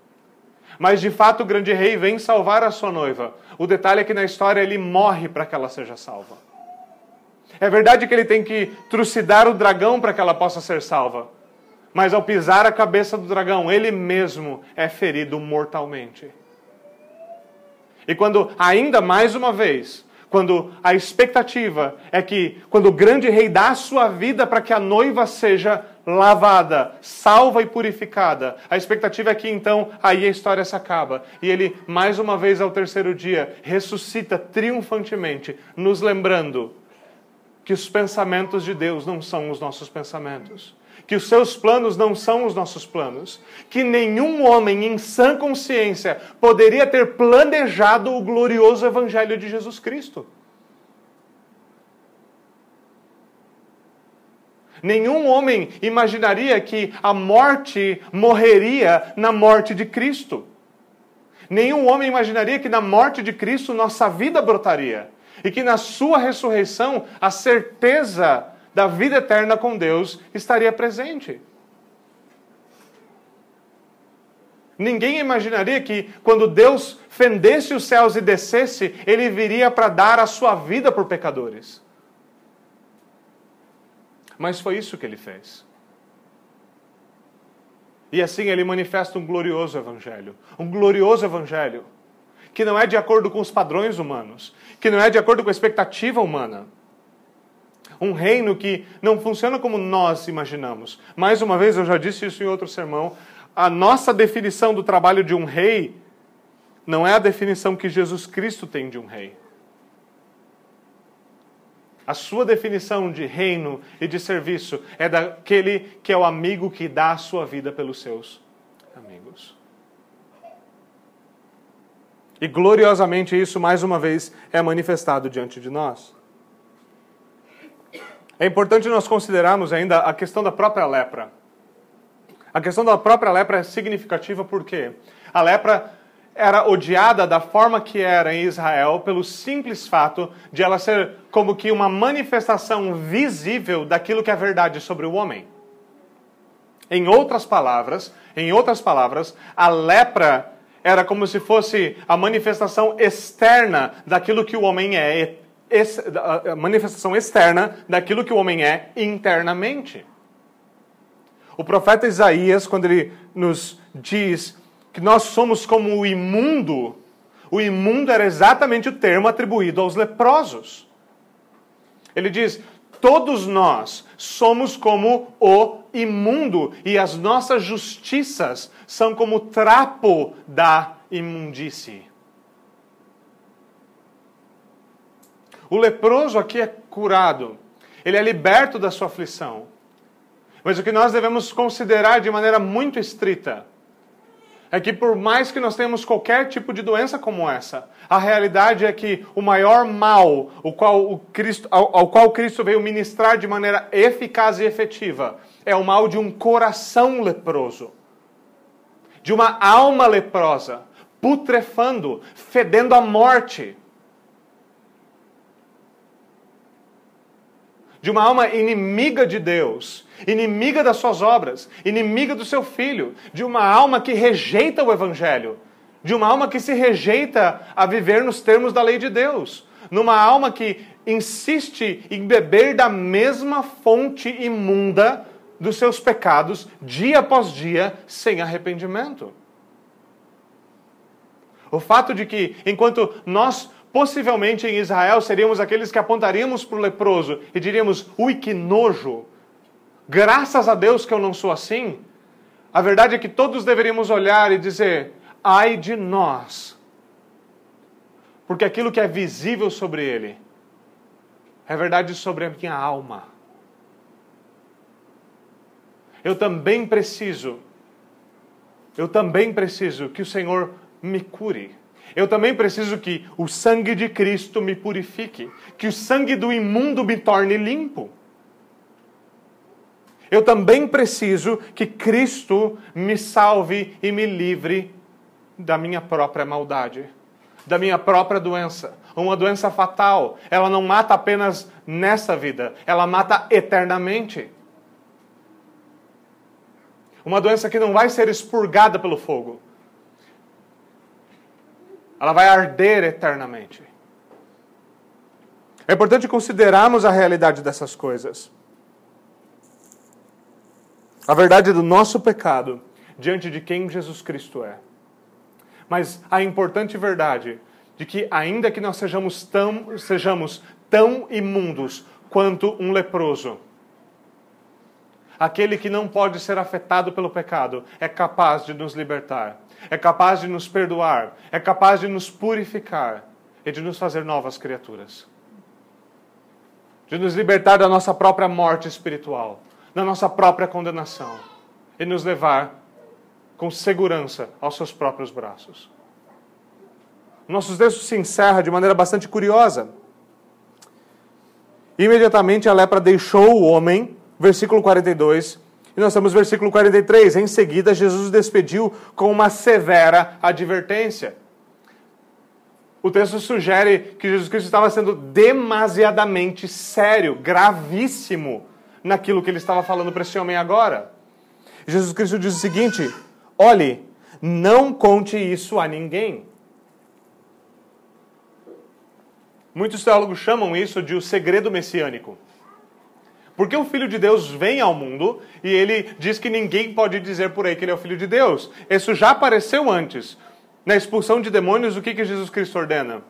Mas de fato o grande rei vem salvar a sua noiva. O detalhe é que na história ele morre para que ela seja salva. É verdade que ele tem que trucidar o dragão para que ela possa ser salva. Mas ao pisar a cabeça do dragão, ele mesmo é ferido mortalmente. E quando, ainda mais uma vez, quando a expectativa é que, quando o grande rei dá a sua vida para que a noiva seja lavada, salva e purificada, a expectativa é que então aí a história se acaba. E ele, mais uma vez ao terceiro dia, ressuscita triunfantemente, nos lembrando que os pensamentos de Deus não são os nossos pensamentos que os seus planos não são os nossos planos, que nenhum homem em sã consciência poderia ter planejado o glorioso Evangelho de Jesus Cristo. Nenhum homem imaginaria que a morte morreria na morte de Cristo. Nenhum homem imaginaria que na morte de Cristo nossa vida brotaria. E que na sua ressurreição a certeza da vida eterna com Deus estaria presente. Ninguém imaginaria que quando Deus fendesse os céus e descesse, ele viria para dar a sua vida por pecadores. Mas foi isso que ele fez. E assim ele manifesta um glorioso evangelho, um glorioso evangelho que não é de acordo com os padrões humanos, que não é de acordo com a expectativa humana, um reino que não funciona como nós imaginamos. Mais uma vez, eu já disse isso em outro sermão, a nossa definição do trabalho de um rei não é a definição que Jesus Cristo tem de um rei. A sua definição de reino e de serviço é daquele que é o amigo que dá a sua vida pelos seus amigos. E gloriosamente isso, mais uma vez, é manifestado diante de nós. É importante nós considerarmos ainda a questão da própria lepra. A questão da própria lepra é significativa porque a lepra era odiada da forma que era em Israel pelo simples fato de ela ser como que uma manifestação visível daquilo que é verdade sobre o homem. Em outras palavras, em outras palavras, a lepra era como se fosse a manifestação externa daquilo que o homem é a manifestação externa daquilo que o homem é internamente. O profeta Isaías, quando ele nos diz que nós somos como o imundo, o imundo era exatamente o termo atribuído aos leprosos. Ele diz: todos nós somos como o imundo, e as nossas justiças são como o trapo da imundície. O leproso aqui é curado, ele é liberto da sua aflição. Mas o que nós devemos considerar de maneira muito estrita é que, por mais que nós tenhamos qualquer tipo de doença como essa, a realidade é que o maior mal o qual o Cristo, ao, ao qual Cristo veio ministrar de maneira eficaz e efetiva é o mal de um coração leproso, de uma alma leprosa, putrefando, fedendo a morte. De uma alma inimiga de Deus, inimiga das suas obras, inimiga do seu filho, de uma alma que rejeita o evangelho, de uma alma que se rejeita a viver nos termos da lei de Deus, numa alma que insiste em beber da mesma fonte imunda dos seus pecados dia após dia sem arrependimento. O fato de que, enquanto nós possivelmente em Israel seríamos aqueles que apontaríamos para o leproso e diríamos: ui, que nojo, graças a Deus que eu não sou assim. A verdade é que todos deveríamos olhar e dizer: ai de nós. Porque aquilo que é visível sobre ele é verdade sobre a minha alma. Eu também preciso, eu também preciso que o Senhor me cure. Eu também preciso que o sangue de Cristo me purifique, que o sangue do imundo me torne limpo. Eu também preciso que Cristo me salve e me livre da minha própria maldade, da minha própria doença. Uma doença fatal. Ela não mata apenas nessa vida, ela mata eternamente. Uma doença que não vai ser expurgada pelo fogo. Ela vai arder eternamente. É importante considerarmos a realidade dessas coisas. A verdade do nosso pecado diante de quem Jesus Cristo é. Mas a importante verdade de que, ainda que nós sejamos tão, sejamos tão imundos quanto um leproso, aquele que não pode ser afetado pelo pecado é capaz de nos libertar, é capaz de nos perdoar, é capaz de nos purificar e de nos fazer novas criaturas. De nos libertar da nossa própria morte espiritual, da nossa própria condenação e nos levar com segurança aos seus próprios braços. Nosso texto se encerra de maneira bastante curiosa. Imediatamente a lepra deixou o homem, versículo 42, e nós temos versículo 43. Em seguida, Jesus despediu com uma severa advertência. O texto sugere que Jesus Cristo estava sendo demasiadamente sério, gravíssimo, naquilo que ele estava falando para esse homem agora. Jesus Cristo diz o seguinte: olhe, não conte isso a ninguém. Muitos teólogos chamam isso de o segredo messiânico. Porque o Filho de Deus vem ao mundo e ele diz que ninguém pode dizer por aí que ele é o Filho de Deus. Isso já apareceu antes. Na expulsão de demônios, o que, que Jesus Cristo ordena?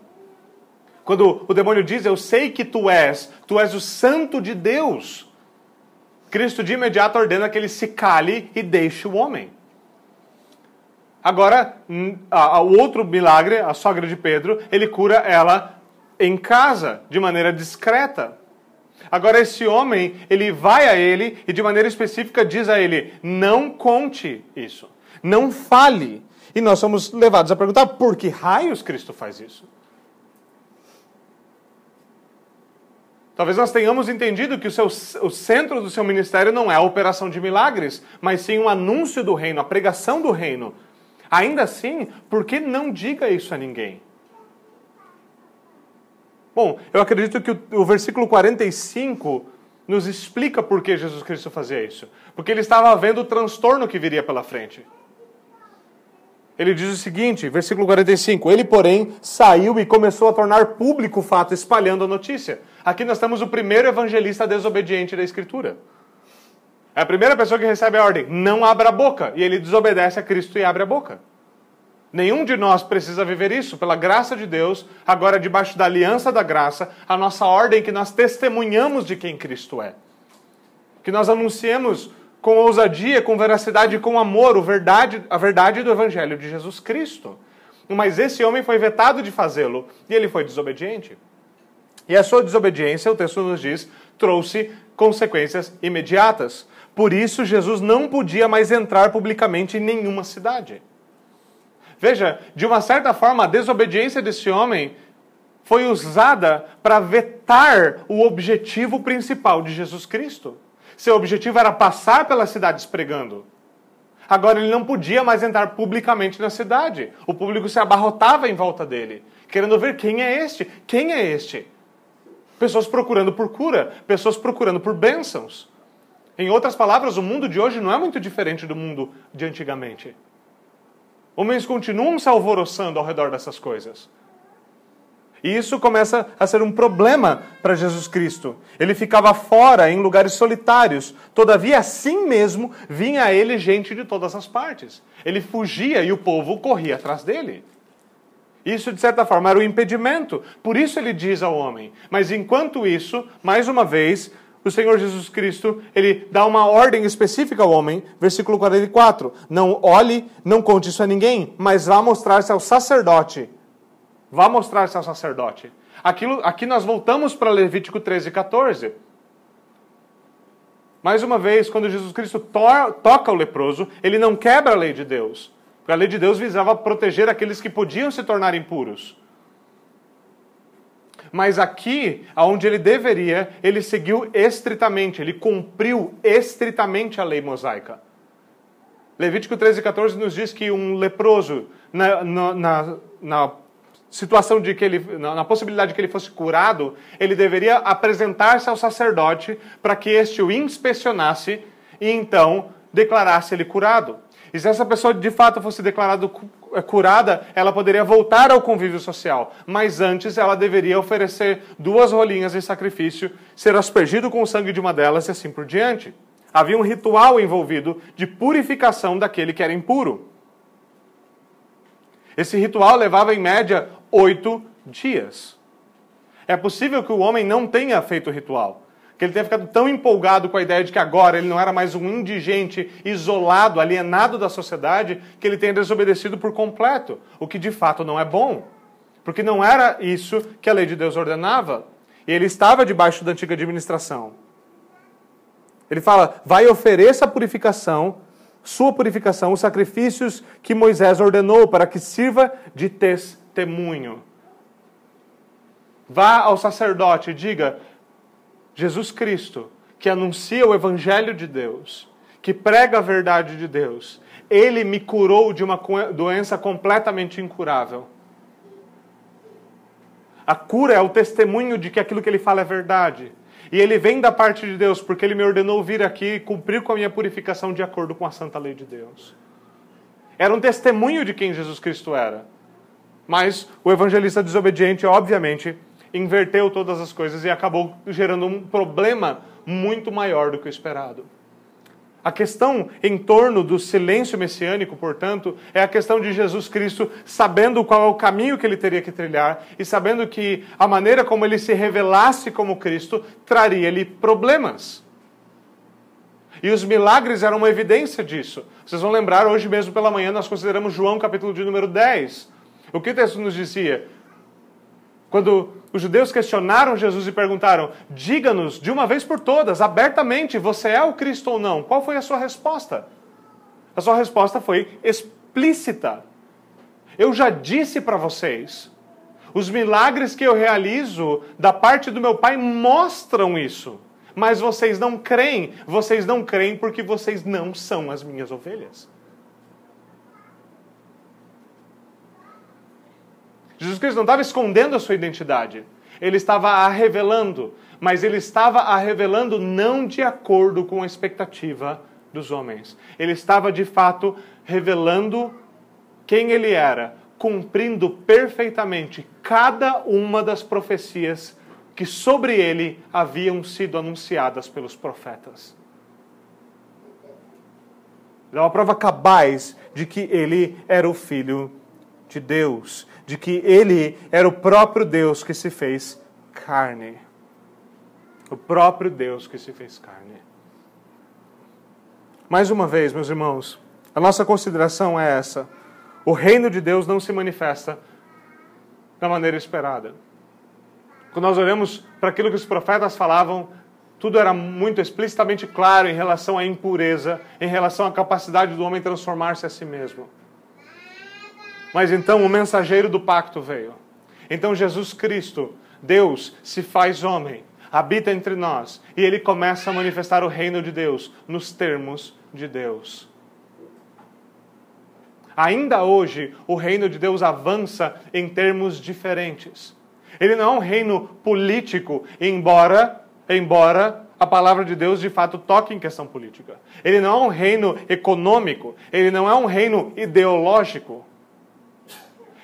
Quando o demônio diz, Eu sei que tu és, tu és o Santo de Deus. Cristo de imediato ordena que ele se cale e deixe o homem. Agora, o outro milagre, a sogra de Pedro, ele cura ela em casa, de maneira discreta. Agora, esse homem, ele vai a ele e, de maneira específica, diz a ele: não conte isso, não fale. E nós somos levados a perguntar: por que raios Cristo faz isso? Talvez nós tenhamos entendido que o, seu, o centro do seu ministério não é a operação de milagres, mas sim o anúncio do reino, a pregação do reino. Ainda assim, por que não diga isso a ninguém? Bom, eu acredito que o, o versículo 45 nos explica por que Jesus Cristo fazia isso. Porque ele estava vendo o transtorno que viria pela frente. Ele diz o seguinte, versículo 45: Ele, porém, saiu e começou a tornar público o fato, espalhando a notícia. Aqui nós temos o primeiro evangelista desobediente da Escritura. É a primeira pessoa que recebe a ordem: não abra a boca. E ele desobedece a Cristo e abre a boca. Nenhum de nós precisa viver isso. Pela graça de Deus, agora debaixo da aliança da graça, a nossa ordem que nós testemunhamos de quem Cristo é. Que nós anunciemos com ousadia, com veracidade e com amor verdade, a verdade do Evangelho de Jesus Cristo. Mas esse homem foi vetado de fazê-lo e ele foi desobediente. E a sua desobediência, o texto nos diz, trouxe consequências imediatas. Por isso, Jesus não podia mais entrar publicamente em nenhuma cidade. Veja, de uma certa forma, a desobediência desse homem foi usada para vetar o objetivo principal de Jesus Cristo. Seu objetivo era passar pelas cidades pregando. Agora ele não podia mais entrar publicamente na cidade. O público se abarrotava em volta dele, querendo ver quem é este? Quem é este? Pessoas procurando por cura, pessoas procurando por bênçãos. Em outras palavras, o mundo de hoje não é muito diferente do mundo de antigamente. Homens continuam se alvoroçando ao redor dessas coisas. E isso começa a ser um problema para Jesus Cristo. Ele ficava fora, em lugares solitários. Todavia, assim mesmo, vinha a ele gente de todas as partes. Ele fugia e o povo corria atrás dele. Isso, de certa forma, era o impedimento. Por isso ele diz ao homem. Mas enquanto isso, mais uma vez, o Senhor Jesus Cristo, ele dá uma ordem específica ao homem, versículo 44. Não olhe, não conte isso a ninguém, mas vá mostrar-se ao sacerdote. Vá mostrar-se ao sacerdote. Aquilo, aqui nós voltamos para Levítico 13 e 14. Mais uma vez, quando Jesus Cristo to toca o leproso, ele não quebra a lei de Deus. Porque a lei de Deus visava proteger aqueles que podiam se tornar impuros. Mas aqui, aonde ele deveria, ele seguiu estritamente, ele cumpriu estritamente a lei mosaica. Levítico 13 e 14 nos diz que um leproso, na, na, na, na situação de que ele, na, possibilidade de que ele fosse curado, ele deveria apresentar-se ao sacerdote para que este o inspecionasse e então declarasse ele curado. E se essa pessoa de fato fosse declarada é, curada, ela poderia voltar ao convívio social. Mas antes ela deveria oferecer duas rolinhas em sacrifício, ser aspergido com o sangue de uma delas e assim por diante. Havia um ritual envolvido de purificação daquele que era impuro. Esse ritual levava em média oito dias. É possível que o homem não tenha feito o ritual que ele tenha ficado tão empolgado com a ideia de que agora ele não era mais um indigente, isolado, alienado da sociedade, que ele tenha desobedecido por completo, o que de fato não é bom. Porque não era isso que a lei de Deus ordenava. E ele estava debaixo da antiga administração. Ele fala: vai ofereça a purificação, sua purificação, os sacrifícios que Moisés ordenou, para que sirva de testemunho. Vá ao sacerdote e diga: Jesus Cristo, que anuncia o Evangelho de Deus, que prega a verdade de Deus, ele me curou de uma doença completamente incurável. A cura é o testemunho de que aquilo que ele fala é verdade. E ele vem da parte de Deus, porque ele me ordenou vir aqui e cumprir com a minha purificação de acordo com a santa lei de Deus. Era um testemunho de quem Jesus Cristo era. Mas o evangelista desobediente, obviamente, inverteu todas as coisas e acabou gerando um problema muito maior do que o esperado. A questão em torno do silêncio messiânico, portanto, é a questão de Jesus Cristo sabendo qual é o caminho que ele teria que trilhar e sabendo que a maneira como ele se revelasse como Cristo traria-lhe problemas. E os milagres eram uma evidência disso. Vocês vão lembrar, hoje mesmo pela manhã nós consideramos João capítulo de número 10. O que o texto nos dizia? Quando os judeus questionaram Jesus e perguntaram: Diga-nos de uma vez por todas, abertamente, você é o Cristo ou não? Qual foi a sua resposta? A sua resposta foi explícita. Eu já disse para vocês. Os milagres que eu realizo da parte do meu Pai mostram isso. Mas vocês não creem. Vocês não creem porque vocês não são as minhas ovelhas. Jesus Cristo não estava escondendo a sua identidade. Ele estava a revelando, mas ele estava a revelando não de acordo com a expectativa dos homens. Ele estava de fato revelando quem ele era, cumprindo perfeitamente cada uma das profecias que sobre ele haviam sido anunciadas pelos profetas. É uma prova cabaz de que ele era o filho de Deus de que ele era o próprio Deus que se fez carne. O próprio Deus que se fez carne. Mais uma vez, meus irmãos, a nossa consideração é essa. O reino de Deus não se manifesta da maneira esperada. Quando nós olhamos para aquilo que os profetas falavam, tudo era muito explicitamente claro em relação à impureza, em relação à capacidade do homem transformar-se a si mesmo. Mas então o mensageiro do pacto veio. Então Jesus Cristo, Deus, se faz homem, habita entre nós e ele começa a manifestar o reino de Deus nos termos de Deus. Ainda hoje, o reino de Deus avança em termos diferentes. Ele não é um reino político, embora, embora a palavra de Deus de fato toque em questão política. Ele não é um reino econômico, ele não é um reino ideológico.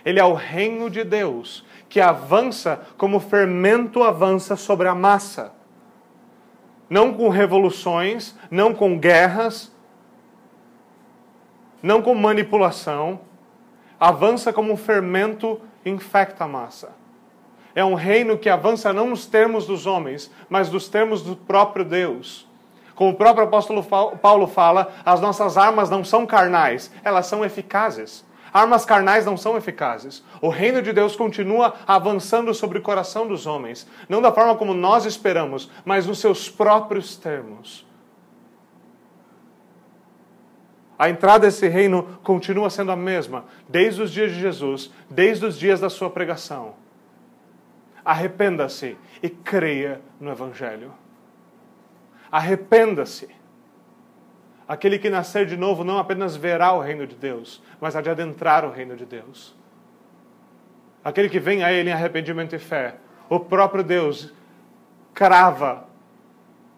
Ele é o reino de Deus, que avança como fermento avança sobre a massa. Não com revoluções, não com guerras, não com manipulação. Avança como fermento infecta a massa. É um reino que avança não nos termos dos homens, mas dos termos do próprio Deus. Como o próprio apóstolo Paulo fala, as nossas armas não são carnais, elas são eficazes. Armas carnais não são eficazes. O reino de Deus continua avançando sobre o coração dos homens, não da forma como nós esperamos, mas nos seus próprios termos. A entrada desse reino continua sendo a mesma, desde os dias de Jesus, desde os dias da sua pregação. Arrependa-se e creia no Evangelho. Arrependa-se. Aquele que nascer de novo não apenas verá o reino de Deus, mas há de adentrar o reino de Deus. Aquele que vem a Ele em arrependimento e fé, o próprio Deus crava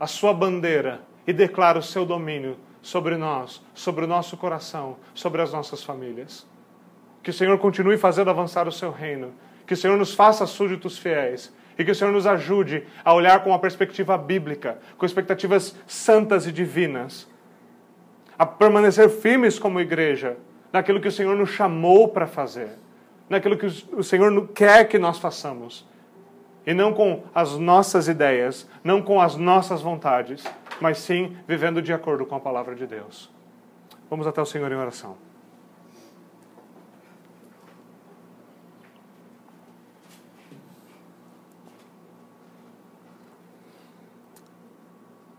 a sua bandeira e declara o seu domínio sobre nós, sobre o nosso coração, sobre as nossas famílias. Que o Senhor continue fazendo avançar o seu reino. Que o Senhor nos faça súditos fiéis. E que o Senhor nos ajude a olhar com uma perspectiva bíblica, com expectativas santas e divinas. A permanecer firmes como igreja, naquilo que o Senhor nos chamou para fazer, naquilo que o Senhor quer que nós façamos. E não com as nossas ideias, não com as nossas vontades, mas sim vivendo de acordo com a palavra de Deus. Vamos até o Senhor em oração.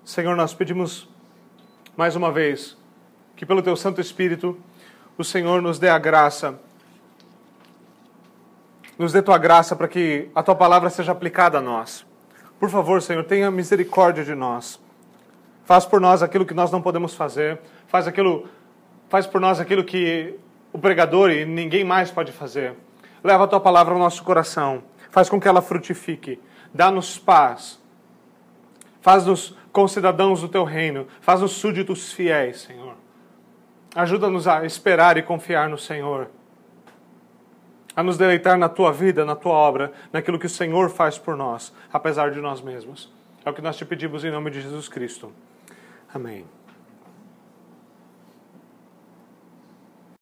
Senhor, nós pedimos mais uma vez que, pelo Teu Santo Espírito, o Senhor nos dê a graça, nos dê Tua graça para que a Tua palavra seja aplicada a nós. Por favor, Senhor, tenha misericórdia de nós. Faz por nós aquilo que nós não podemos fazer. Faz aquilo, faz por nós aquilo que o pregador e ninguém mais pode fazer. Leva a tua palavra ao nosso coração. Faz com que ela frutifique. Dá-nos paz. Faz-nos concidadãos do teu reino. Faz-nos súditos fiéis, Senhor. Ajuda-nos a esperar e confiar no Senhor. A nos deleitar na tua vida, na tua obra, naquilo que o Senhor faz por nós, apesar de nós mesmos. É o que nós te pedimos em nome de Jesus Cristo. Amém.